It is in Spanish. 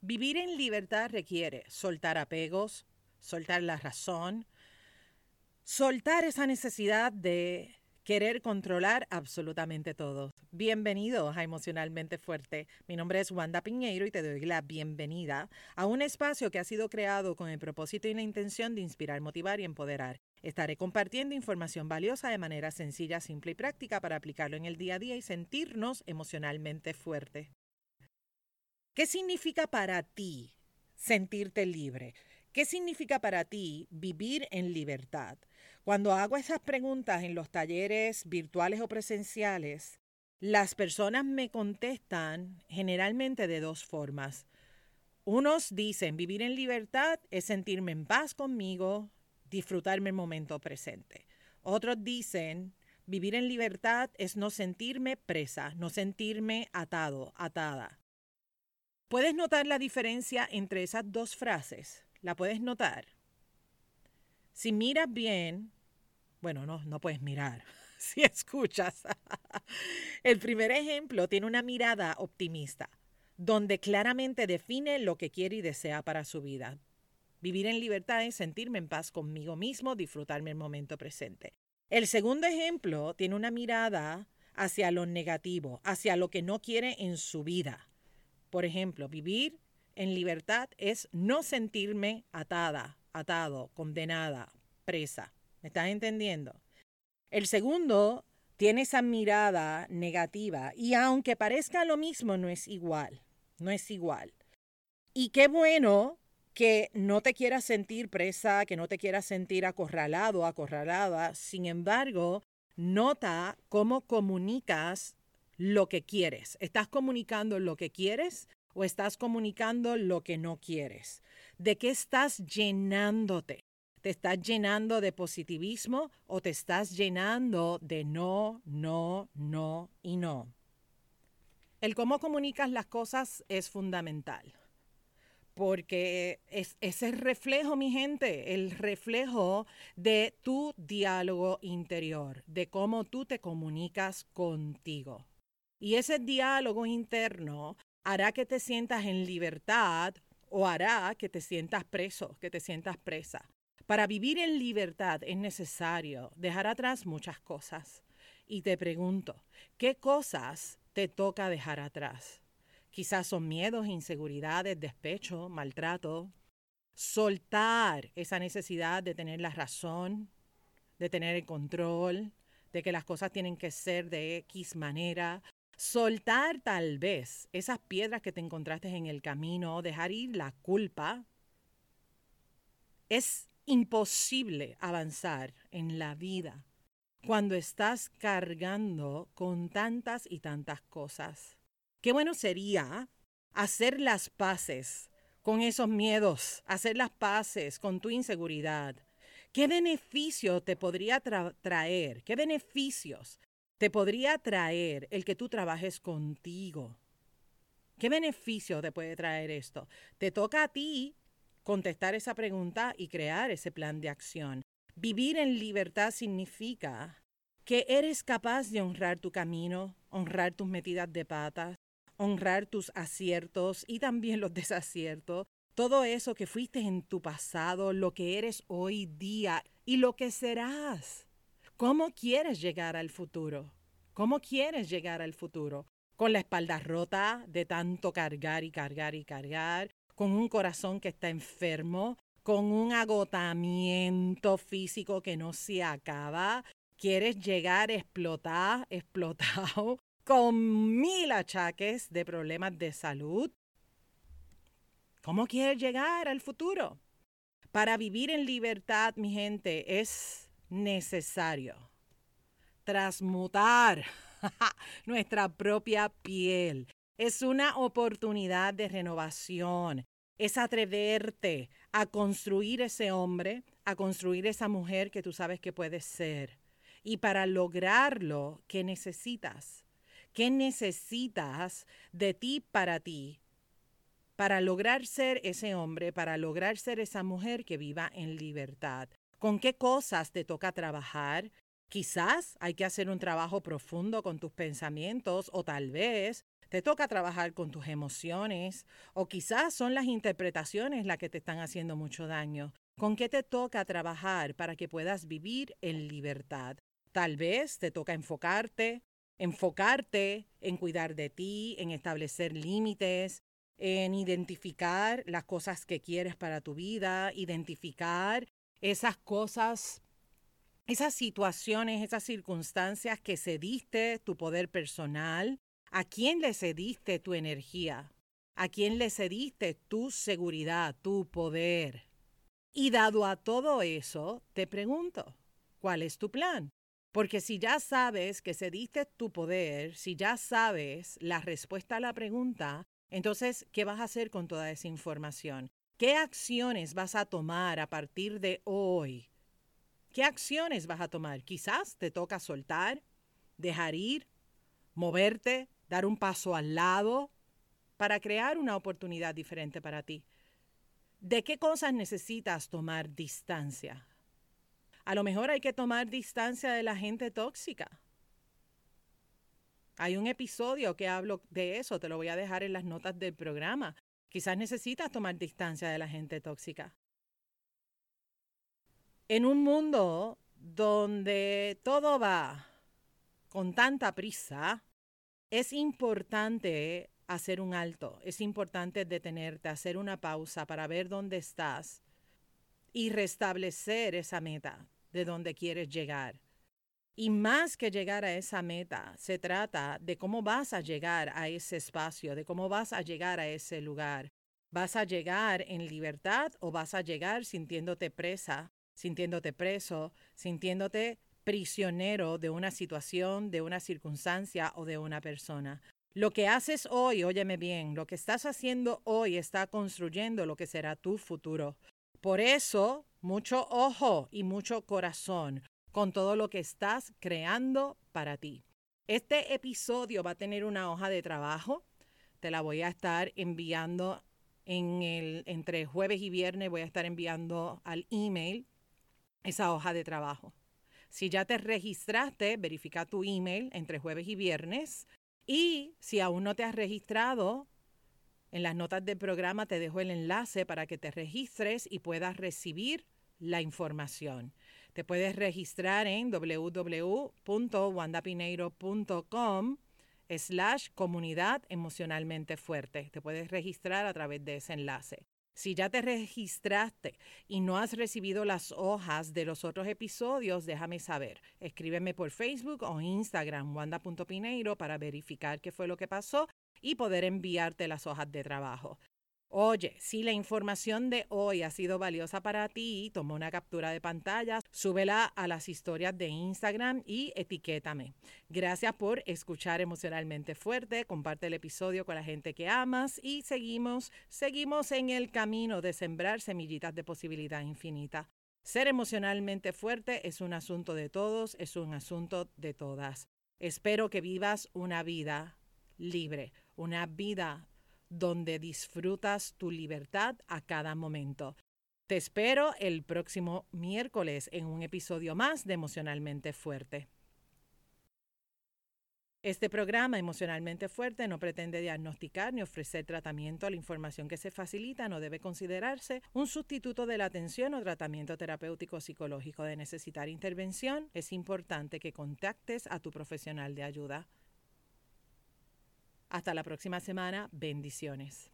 Vivir en libertad requiere soltar apegos, soltar la razón, soltar esa necesidad de querer controlar absolutamente todo. Bienvenidos a Emocionalmente Fuerte. Mi nombre es Wanda Piñeiro y te doy la bienvenida a un espacio que ha sido creado con el propósito y la intención de inspirar, motivar y empoderar. Estaré compartiendo información valiosa de manera sencilla, simple y práctica para aplicarlo en el día a día y sentirnos emocionalmente fuerte. ¿Qué significa para ti sentirte libre? ¿Qué significa para ti vivir en libertad? Cuando hago esas preguntas en los talleres virtuales o presenciales, las personas me contestan generalmente de dos formas. Unos dicen, vivir en libertad es sentirme en paz conmigo, disfrutarme el momento presente. Otros dicen, vivir en libertad es no sentirme presa, no sentirme atado, atada. ¿Puedes notar la diferencia entre esas dos frases? ¿La puedes notar? Si miras bien, bueno, no, no puedes mirar. Si escuchas. El primer ejemplo tiene una mirada optimista, donde claramente define lo que quiere y desea para su vida. Vivir en libertad es sentirme en paz conmigo mismo, disfrutarme el momento presente. El segundo ejemplo tiene una mirada hacia lo negativo, hacia lo que no quiere en su vida. Por ejemplo, vivir en libertad es no sentirme atada, atado, condenada, presa. ¿Me estás entendiendo? El segundo tiene esa mirada negativa y aunque parezca lo mismo, no es igual, no es igual. Y qué bueno que no te quieras sentir presa, que no te quieras sentir acorralado, acorralada. Sin embargo, nota cómo comunicas lo que quieres. ¿Estás comunicando lo que quieres o estás comunicando lo que no quieres? ¿De qué estás llenándote? ¿Te estás llenando de positivismo o te estás llenando de no, no, no y no? El cómo comunicas las cosas es fundamental, porque es, ese reflejo, mi gente, el reflejo de tu diálogo interior, de cómo tú te comunicas contigo. Y ese diálogo interno hará que te sientas en libertad o hará que te sientas preso, que te sientas presa. Para vivir en libertad es necesario dejar atrás muchas cosas. Y te pregunto, ¿qué cosas te toca dejar atrás? Quizás son miedos, inseguridades, despecho, maltrato. Soltar esa necesidad de tener la razón, de tener el control, de que las cosas tienen que ser de X manera. Soltar tal vez esas piedras que te encontraste en el camino, dejar ir la culpa. Es imposible avanzar en la vida cuando estás cargando con tantas y tantas cosas. Qué bueno sería hacer las paces con esos miedos, hacer las paces con tu inseguridad. ¿Qué beneficio te podría traer? ¿Qué beneficios te podría traer el que tú trabajes contigo? ¿Qué beneficio te puede traer esto? Te toca a ti contestar esa pregunta y crear ese plan de acción. Vivir en libertad significa que eres capaz de honrar tu camino, honrar tus metidas de patas, honrar tus aciertos y también los desaciertos, todo eso que fuiste en tu pasado, lo que eres hoy día y lo que serás. ¿Cómo quieres llegar al futuro? ¿Cómo quieres llegar al futuro? ¿Con la espalda rota de tanto cargar y cargar y cargar? con un corazón que está enfermo, con un agotamiento físico que no se acaba. Quieres llegar a explotar, explotado, con mil achaques de problemas de salud. ¿Cómo quieres llegar al futuro? Para vivir en libertad, mi gente, es necesario transmutar nuestra propia piel, es una oportunidad de renovación. Es atreverte a construir ese hombre, a construir esa mujer que tú sabes que puedes ser. Y para lograrlo, ¿qué necesitas? ¿Qué necesitas de ti para ti? Para lograr ser ese hombre, para lograr ser esa mujer que viva en libertad. ¿Con qué cosas te toca trabajar? Quizás hay que hacer un trabajo profundo con tus pensamientos o tal vez Te toca trabajar con tus emociones o quizás son las interpretaciones las que te están haciendo mucho daño. ¿Con qué te toca trabajar para que puedas vivir en libertad? Tal vez te toca enfocarte, enfocarte en cuidar de ti, en establecer límites, en identificar las cosas que quieres para tu vida, identificar esas cosas, esas situaciones, esas circunstancias que cediste tu poder personal, a quién le cediste tu energía, a quién le cediste tu seguridad, tu poder. Y dado a todo eso, te pregunto, ¿cuál es tu plan? Porque si ya sabes que cediste tu poder, si ya sabes la respuesta a la pregunta, entonces, ¿qué vas a hacer con toda esa información? ¿Qué acciones vas a tomar a partir de hoy? ¿Qué acciones vas a tomar? Quizás te toca soltar, dejar ir, moverte, dar un paso al lado para crear una oportunidad diferente para ti. ¿De qué cosas necesitas tomar distancia? A lo mejor hay que tomar distancia de la gente tóxica. Hay un episodio que hablo de eso, te lo voy a dejar en las notas del programa. Quizás necesitas tomar distancia de la gente tóxica. En un mundo donde todo va con tanta prisa, es importante hacer un alto, es importante detenerte, hacer una pausa para ver dónde estás y restablecer esa meta de donde quieres llegar. Y más que llegar a esa meta, se trata de cómo vas a llegar a ese espacio, de cómo vas a llegar a ese lugar. ¿Vas a llegar en libertad o vas a llegar sintiéndote presa, sintiéndote preso, sintiéndote prisionero de una situación, de una circunstancia o de una persona? Lo que haces hoy, óyeme bien, lo que estás haciendo hoy está construyendo lo que será tu futuro. Por eso, mucho ojo y mucho corazón con todo lo que estás creando para ti. Este episodio va a tener una hoja de trabajo. Te la voy a estar enviando en el, entre jueves y viernes. Voy a estar enviando al email esa hoja de trabajo. Si ya te registraste, verifica tu email entre jueves y viernes. Y si aún no te has registrado, en las notas del programa te dejo el enlace para que te registres y puedas recibir la información. Te puedes registrar en www.wandapineiro.com slash comunidad emocionalmente fuerte. Te puedes registrar a través de ese enlace. Si ya te registraste y no has recibido las hojas de los otros episodios, déjame saber. Escríbeme por Facebook o Instagram, wanda.pineiro, para verificar qué fue lo que pasó y poder enviarte las hojas de trabajo. Oye, si la información de hoy ha sido valiosa para ti, toma una captura de pantalla, súbela a las historias de Instagram y etiquétame. Gracias por escuchar emocionalmente fuerte, comparte el episodio con la gente que amas y seguimos, seguimos en el camino de sembrar semillitas de posibilidad infinita. Ser emocionalmente fuerte es un asunto de todos, es un asunto de todas. Espero que vivas una vida libre, una vida donde disfrutas tu libertad a cada momento. Te espero el próximo miércoles en un episodio más de Emocionalmente Fuerte. Este programa Emocionalmente Fuerte no pretende diagnosticar ni ofrecer tratamiento. La información que se facilita no debe considerarse un sustituto de la atención o tratamiento terapéutico psicológico. De necesitar intervención, es importante que contactes a tu profesional de ayuda. Hasta la próxima semana. Bendiciones.